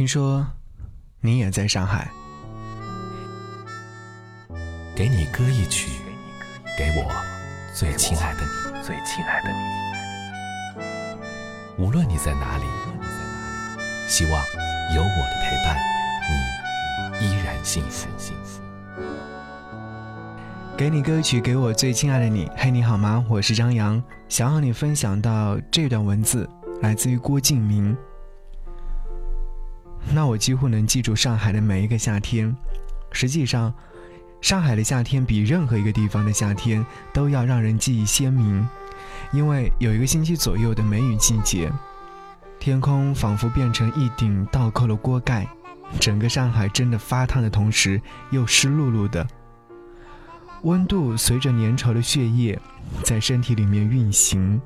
听说你也在上海。给你歌一曲，给我最亲爱的你，最亲爱的你。无论你在哪里，希望有我的陪伴，你依然幸福。给你歌曲，给我最亲爱的你。嘿，你好吗？我是张扬，想和你分享到这段文字，来自于郭敬明。那我几乎能记住上海的每一个夏天。实际上，上海的夏天比任何一个地方的夏天都要让人记忆鲜明，因为有一个星期左右的梅雨季节，天空仿佛变成一顶倒扣的锅盖，整个上海真的发烫的同时又湿漉漉的。温度随着粘稠的血液在身体里面运行，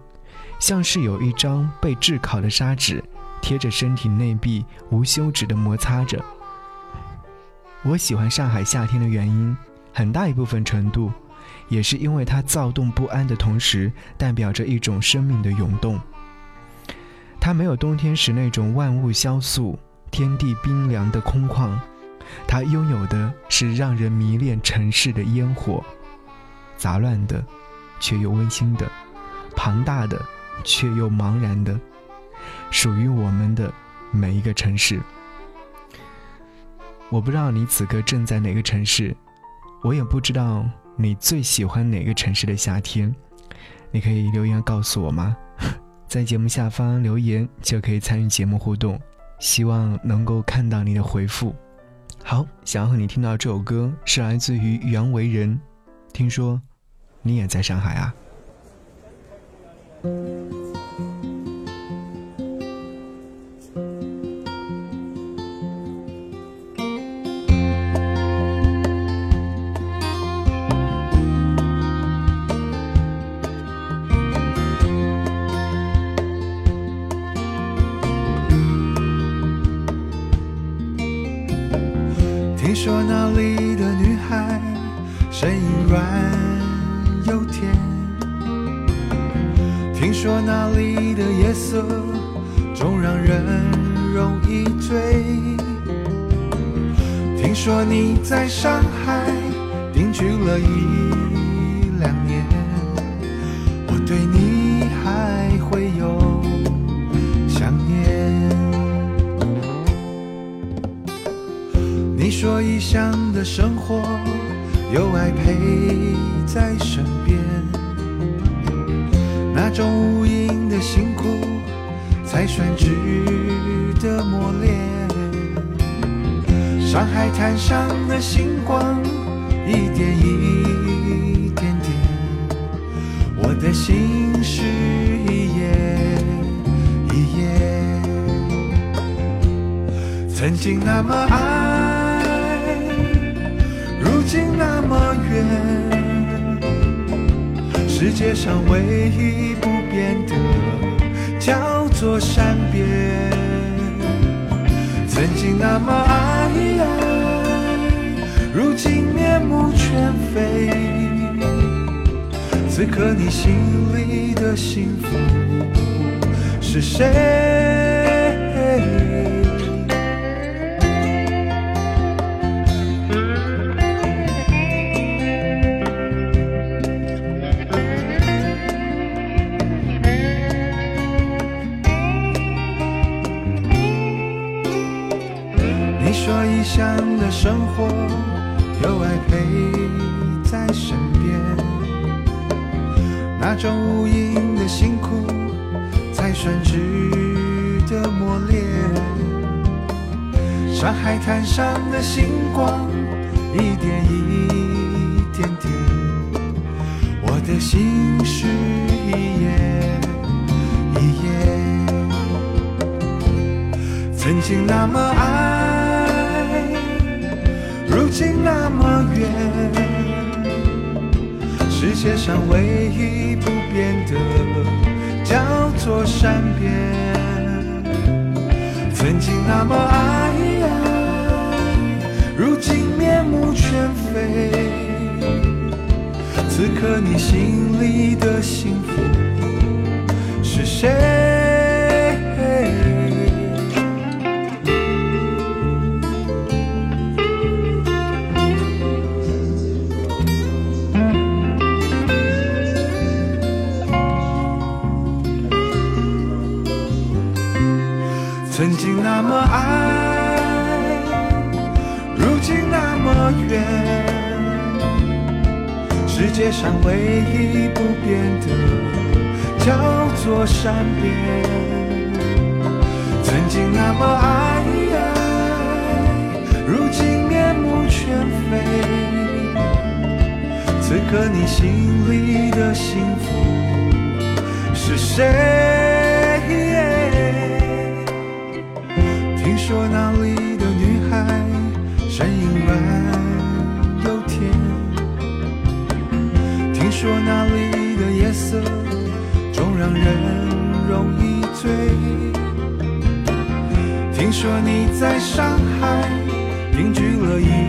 像是有一张被炙烤的砂纸贴着身体内壁，无休止的摩擦着。我喜欢上海夏天的原因，很大一部分程度，也是因为它躁动不安的同时，代表着一种生命的涌动。它没有冬天时那种万物萧肃、天地冰凉的空旷，它拥有的是让人迷恋城市的烟火，杂乱的，却又温馨的，庞大的，却又茫然的，属于我们的每一个城市。我不知道你此刻正在哪个城市，我也不知道你最喜欢哪个城市的夏天，你可以留言告诉我吗？在节目下方留言就可以参与节目互动，希望能够看到你的回复。好，想要和你听到这首歌是来自于袁惟仁，听说你也在上海啊。听说那里的女孩声音软又甜，听说那里的夜色总让人容易醉，听说你在上海定居了一两年，我对你说异乡的生活有爱陪在身边，那种无垠的辛苦才算值得磨练。上海滩上的星光一点一点点，我的心是一页一页，曾经那么爱，那么远，世界上唯一不变的叫做善变。曾经那么爱，如今面目全非。此刻你心里的幸福是谁？说异乡的生活有爱陪在身边，那种无垠的辛苦才算值得磨练。上海滩上的星光一点一点点，我的心事一页一页。曾经那么爱，如今那么远。世界上唯一不变的叫做善变。曾经那么爱，如今面目全非。此刻你心里的幸福是谁？曾经那么爱，如今那么远，世界上唯一不变的叫做善变。曾经那么爱，如今面目全非。此刻你心里的幸福是谁？听说那里的女孩声音软又甜，听说那里的夜色总让人容易醉，听说你在上海定居了一。